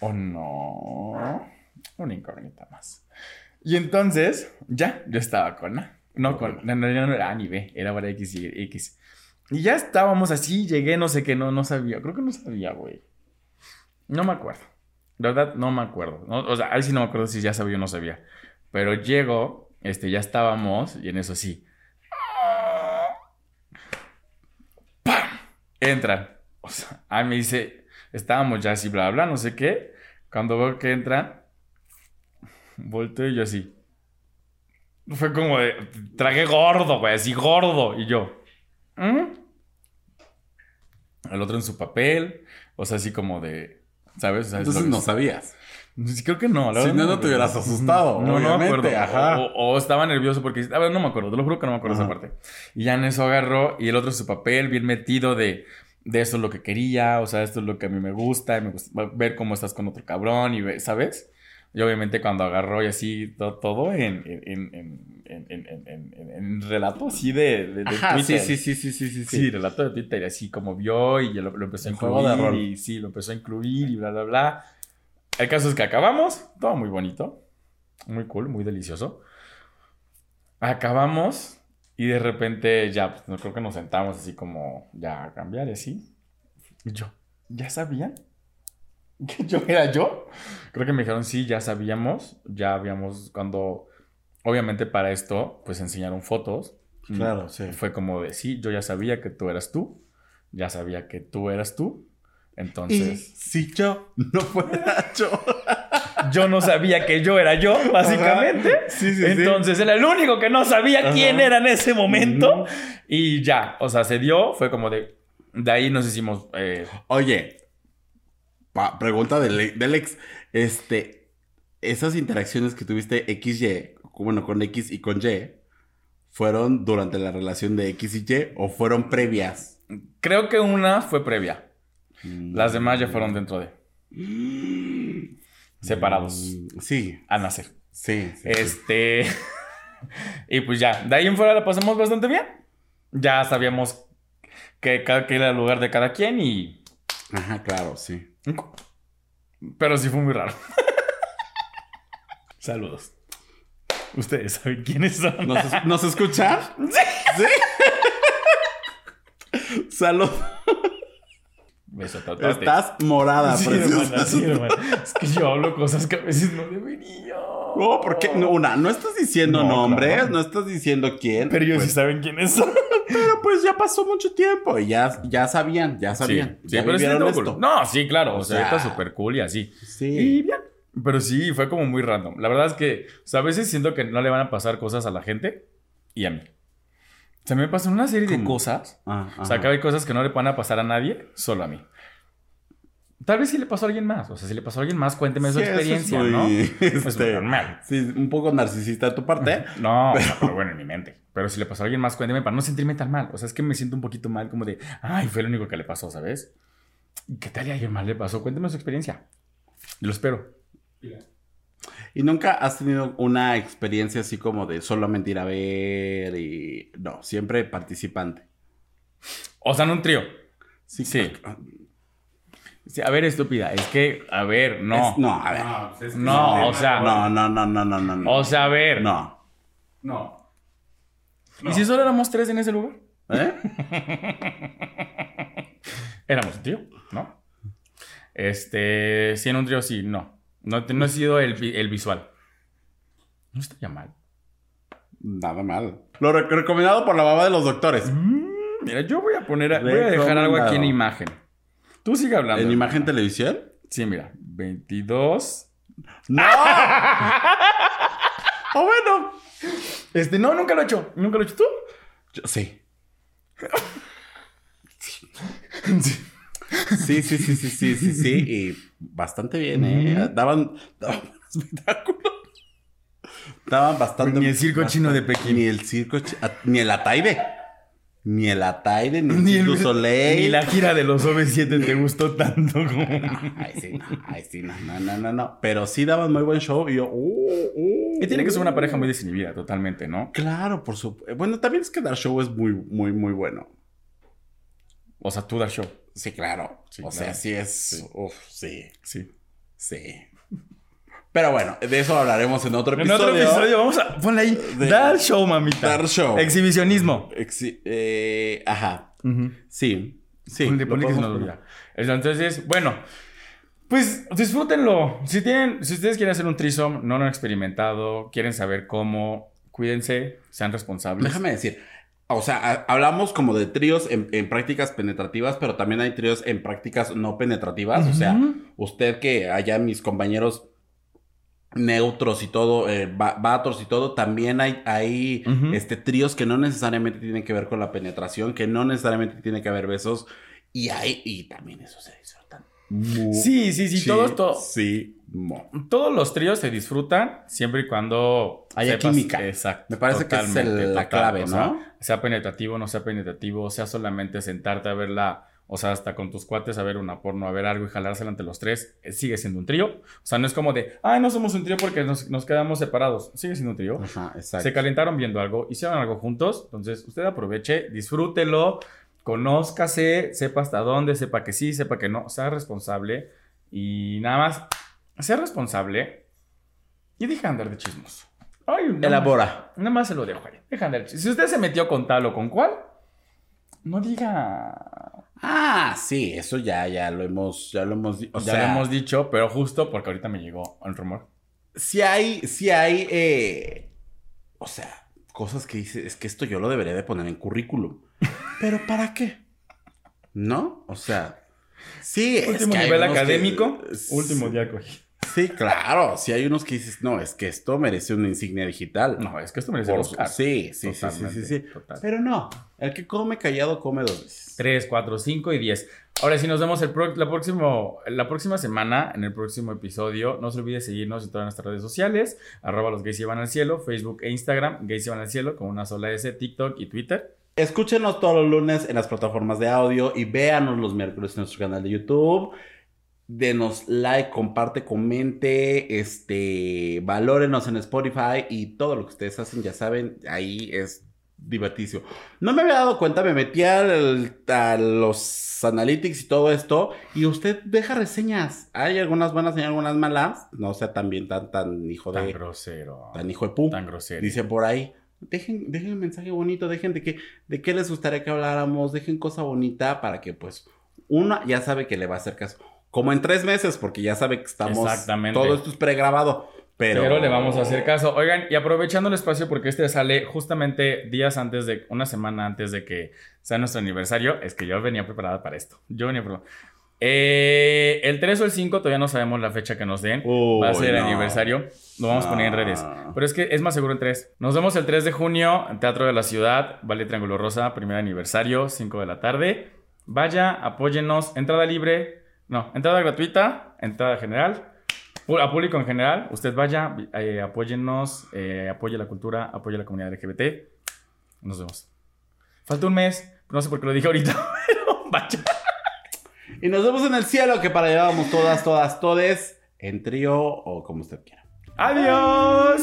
O no. Una incógnita más. Y entonces, ya, yo estaba con A. No, con. No, no, no era A ni B, era para X y X. Y ya estábamos así, llegué, no sé qué, no, no sabía. Creo que no sabía, güey. No me acuerdo. De verdad, no me acuerdo. No, o sea, ahí sí no me acuerdo si ya sabía o no sabía. Pero llego, este, ya estábamos, y en eso sí. ¡Pam! Entran. O sea, me dice, estábamos ya así, bla, bla, no sé qué. Cuando veo que entran, volteo y yo así. Fue como de, tragué gordo, güey, así gordo. Y yo, ¿Mm? El otro en su papel, o sea, así como de, ¿sabes? O sea, es Entonces que- no sabías. Sí, Creo que no. la Si no, no te hubieras asustado, No, no me obviamente, acuerdo. ajá. O, o estaba nervioso porque... A ver, no me acuerdo. Te lo juro que no me acuerdo esa Ajá. parte. Y ya en eso agarró y el otro su papel, bien metido de... De esto es lo que quería, o sea, esto es lo que a mí me gusta, y me gusta ver cómo estás con otro cabrón y ¿sabes? Y obviamente cuando agarró y así to- todo en, en, en, en, relato así de, de, de Ajá, Twitter. sí, sí, sí, sí, sí, Sí, sí. relato de Twitter, y así como vio y lo, lo empezó a El juego de incluir. Y sí, lo empezó a incluir y bla, bla, bla. El caso es que acabamos, todo muy bonito, muy cool, muy delicioso. Acabamos y de repente ya, pues, no creo que nos sentamos así como ya a cambiar y así. Y yo, ¿ya sabían? [laughs] ¿Que yo era yo? Creo que me dijeron, sí, ya sabíamos, ya habíamos, cuando, obviamente para esto, pues enseñaron fotos. Claro, sí. Fue como de, sí, yo ya sabía que tú eras tú, ya sabía que tú eras tú, Y entonces... si yo no fuera yo. yo no sabía que yo era yo, básicamente. Ajá. Sí, sí, sí. Entonces era el único que no sabía Ajá. quién era en ese momento. Y ya, o sea, se dio, fue como de. De ahí nos hicimos. eh, Oye, pa- pregunta del, del ex. Este, esas interacciones que tuviste XY, bueno, con X y con Y, ¿fueron durante la relación de X y Y o fueron previas? creo que una fue previa. Mm. Las demás ya fueron dentro de. [gasps] Separados. Mm, Sí, A nacer. sí. sí, sí. Este. [laughs] y pues ya, de ahí en fuera la pasamos bastante bien. Ya sabíamos que era el lugar de cada quien y. Ajá, claro, sí. Pero sí fue muy raro. [laughs] Saludos. Ustedes saben quiénes son. ¿Nos, es- ¿nos escuchan? [laughs] Sí. Salud. Beso Estás morada, Sí, preciosa. hermana, sí, hermana. Es que yo hablo cosas que a veces no debería. No, porque no, una, no estás diciendo No, nombres, claro. no estás diciendo quién. Pero ellos pues, sí saben quiénes son. pero pues ya pasó mucho tiempo y ya, ya sabían, ya sabían. Sí, ya pero estuvo esto. cool. No, sí, claro. O, O sea, sea, está súper cool y así. Sí. Y bien. Pero sí, fue como muy random. La verdad es que, o sea, a veces siento que no le van a pasar cosas a la gente y a mí. O sea, me pasan una serie de cosas. Ah, O sea, que hay cosas que no le van a pasar a nadie, solo a mí. Tal vez sí le pasó a alguien más. O sea, si le pasó a alguien más, cuénteme su eso es experiencia, muy, ¿no? [laughs] este, Pues muy normal. Sí, un poco narcisista de tu parte. No, pero... bueno, en mi mente. Pero si le pasó a alguien más, cuénteme para no sentirme tan mal. O sea, es que me siento un poquito mal, como de, ay, fue lo único que le pasó, ¿sabes? ¿Qué tal y a alguien más le pasó? Cuénteme su experiencia. Yo lo espero. ¿Y nunca has tenido una experiencia así como de solamente ir a ver y... No, siempre participante. O sea, en un trío. Sí. Sí. Sí, a ver, estúpida. Es que, a ver, no. es- no, a ver. No, pues es que No, es un o sea- No, no, no, no, no, no. no. O sea, a ver. No. No. ¿Y si solo éramos tres en ese lugar? ¿Eh? [laughs] Éramos un trío, ¿no? Este, sí, en un trío sí, no. No, no he sido el, el visual. No estaría mal. Nada mal. Lo re- recomendado por la baba de los doctores. Mm, Mira, yo voy a poner, voy a dejar algo aquí en imagen. Tú sigue hablando. ¿En imagen televisión? Sí, mira, 22. ¡No! [laughs] ¡Oh, bueno! Este, no, nunca lo he hecho. ¿Nunca lo he hecho tú? Yo- sí. [laughs] Sí, sí, sí, sí, sí, sí, sí. Y bastante bien, ¿eh? Daban, daban [laughs] espectáculo. Daban bastante. Ni el circo chino de Pekín. Ni el circo chi- a- Ni el Ataide. Ni el Ataide, ni el Ni, el- Soleil. ni la gira de los OV7 te gustó tanto como... [laughs] Ay, sí, no, ay, sí, no, no, no, no, no. Pero sí daban muy buen show y yo, uh, uh, Y tiene que ser una pareja muy desinhibida, totalmente, ¿no? Claro, por supuesto. Bueno, también es que dar show es muy, muy, muy bueno. O sea, tú das show. Sí, claro. Sí, o claro. sea, sí es. Sí. Uf, sí, Sí. sí. Pero bueno, de eso hablaremos en otro En episodio. otro episodio vamos a... Ponle ahí. De- Dar show, mamita. Dar show. Exhibicionismo. Eh, ajá. Sí. Sí. Ponle, ponle que se nos podemos olvida. Entonces, bueno, pues disfrútenlo. Si tienen, si ustedes quieren hacer un trisom, no lo han experimentado, quieren saber cómo, cuídense, sean responsables. Déjame decir, o sea, ha- hablamos como de tríos en, en prácticas penetrativas, pero también hay tríos en prácticas no penetrativas. O sea, usted que allá mis compañeros neutros y todo, eh, va- vatos y todo, también hay, este, tríos que no necesariamente tienen que ver con la penetración, que no necesariamente tiene que haber besos. Y hay, y también eso se. Sí, sí, sí, todos, todo- Sí, todos los tríos se disfrutan siempre y cuando Haya química. Exacto. Me parece que es el- la total. clave, O sea, ¿no? sea penetrativo, no sea penetrativo, sea solamente sentarte a verla, o sea, hasta con tus cuates a ver una porno, a ver algo y jalársela entre los tres, eh, sigue siendo un trío. O sea, no es como de, ay, no somos un trío porque nos, nos quedamos separados. Sigue siendo un trío. Ajá, exacto. Se calentaron viendo algo, hicieron algo juntos, entonces usted aproveche, disfrútelo, conózcase, sepa hasta dónde, sepa que sí, sepa que no, sea responsable y nada más, sea responsable y deja de andar de chismos. Ay, nada más- Elabora. Nada más se lo dejo ahí. Deja de andar de chismos. Si usted se metió con tal o con cual, no diga. Ah, sí, eso ya, ya lo hemos, ya lo hemos, o ya sea, lo hemos dicho, pero justo porque ahorita me llegó el rumor. si hay, si hay, eh, o sea, cosas que dice, es que esto yo lo debería de poner en currículum. [laughs] Pero ¿para qué? ¿No? O sea, sí, es Último que hay nivel que- académico, sí, último día cogí. Sí, claro. Si hay unos que dices, no, es que esto merece una insignia digital. No, es que esto merece Oscar. sí, sí, sí, sí, sí, sí. total. Pero no, el que come callado come dos veces. 3, 4, 5 y 10. Ahora sí, nos vemos el la, próximo, la próxima semana en el próximo episodio. No se olvide seguirnos en todas nuestras redes sociales. Arroba los gays llevan al cielo. Facebook e Instagram. Gays llevan al cielo con una sola S. TikTok y Twitter. Escúchenos todos los lunes en las plataformas de audio y véanos los miércoles en nuestro canal de YouTube. Denos like, comparte, comente, este, valórenos en Spotify y todo lo que ustedes hacen, ya saben, ahí es diverticio. No me había dado cuenta, me metí al- a los analytics y todo esto y usted deja reseñas. Hay algunas buenas y algunas malas. No sea también tan, tan hijo Tan de, grosero. tan hijo de pu. Tan grosero. Dice por ahí, dejen, dejen un mensaje bonito, dejen de qué, de qué les gustaría que habláramos, dejen cosa bonita para que pues uno ya sabe que le va a hacer caso. Como en tres meses, porque ya sabe que estamos... Exactamente. Todo esto es pregrabado, pero... Pero... le vamos a hacer caso. Oigan, y aprovechando el espacio porque este sale justamente días antes de, una semana antes de que sea nuestro aniversario, es que yo venía preparada para esto. Yo venía preparada. Eh, el 3 o el 5 todavía no sabemos la fecha que nos den. Va a Uy, ser el no. aniversario. Lo vamos a poner en No. redes. Pero es que es más seguro el 3. Nos vemos el 3 de junio en Teatro de la Ciudad, Vale Triángulo Rosa, primer aniversario, 5 de la tarde. Vaya, apóyennos. Entrada libre. No, entrada gratuita, entrada general. A público en general, usted vaya, eh, apóyennos, eh, apoye la cultura, apoye la comunidad LGBT. Nos vemos. Falta un mes, no sé por qué lo dije ahorita, [laughs] pero vaya. Y nos vemos en el cielo, que para allá vamos todas, todas, todes, en trío o como usted quiera. Adiós.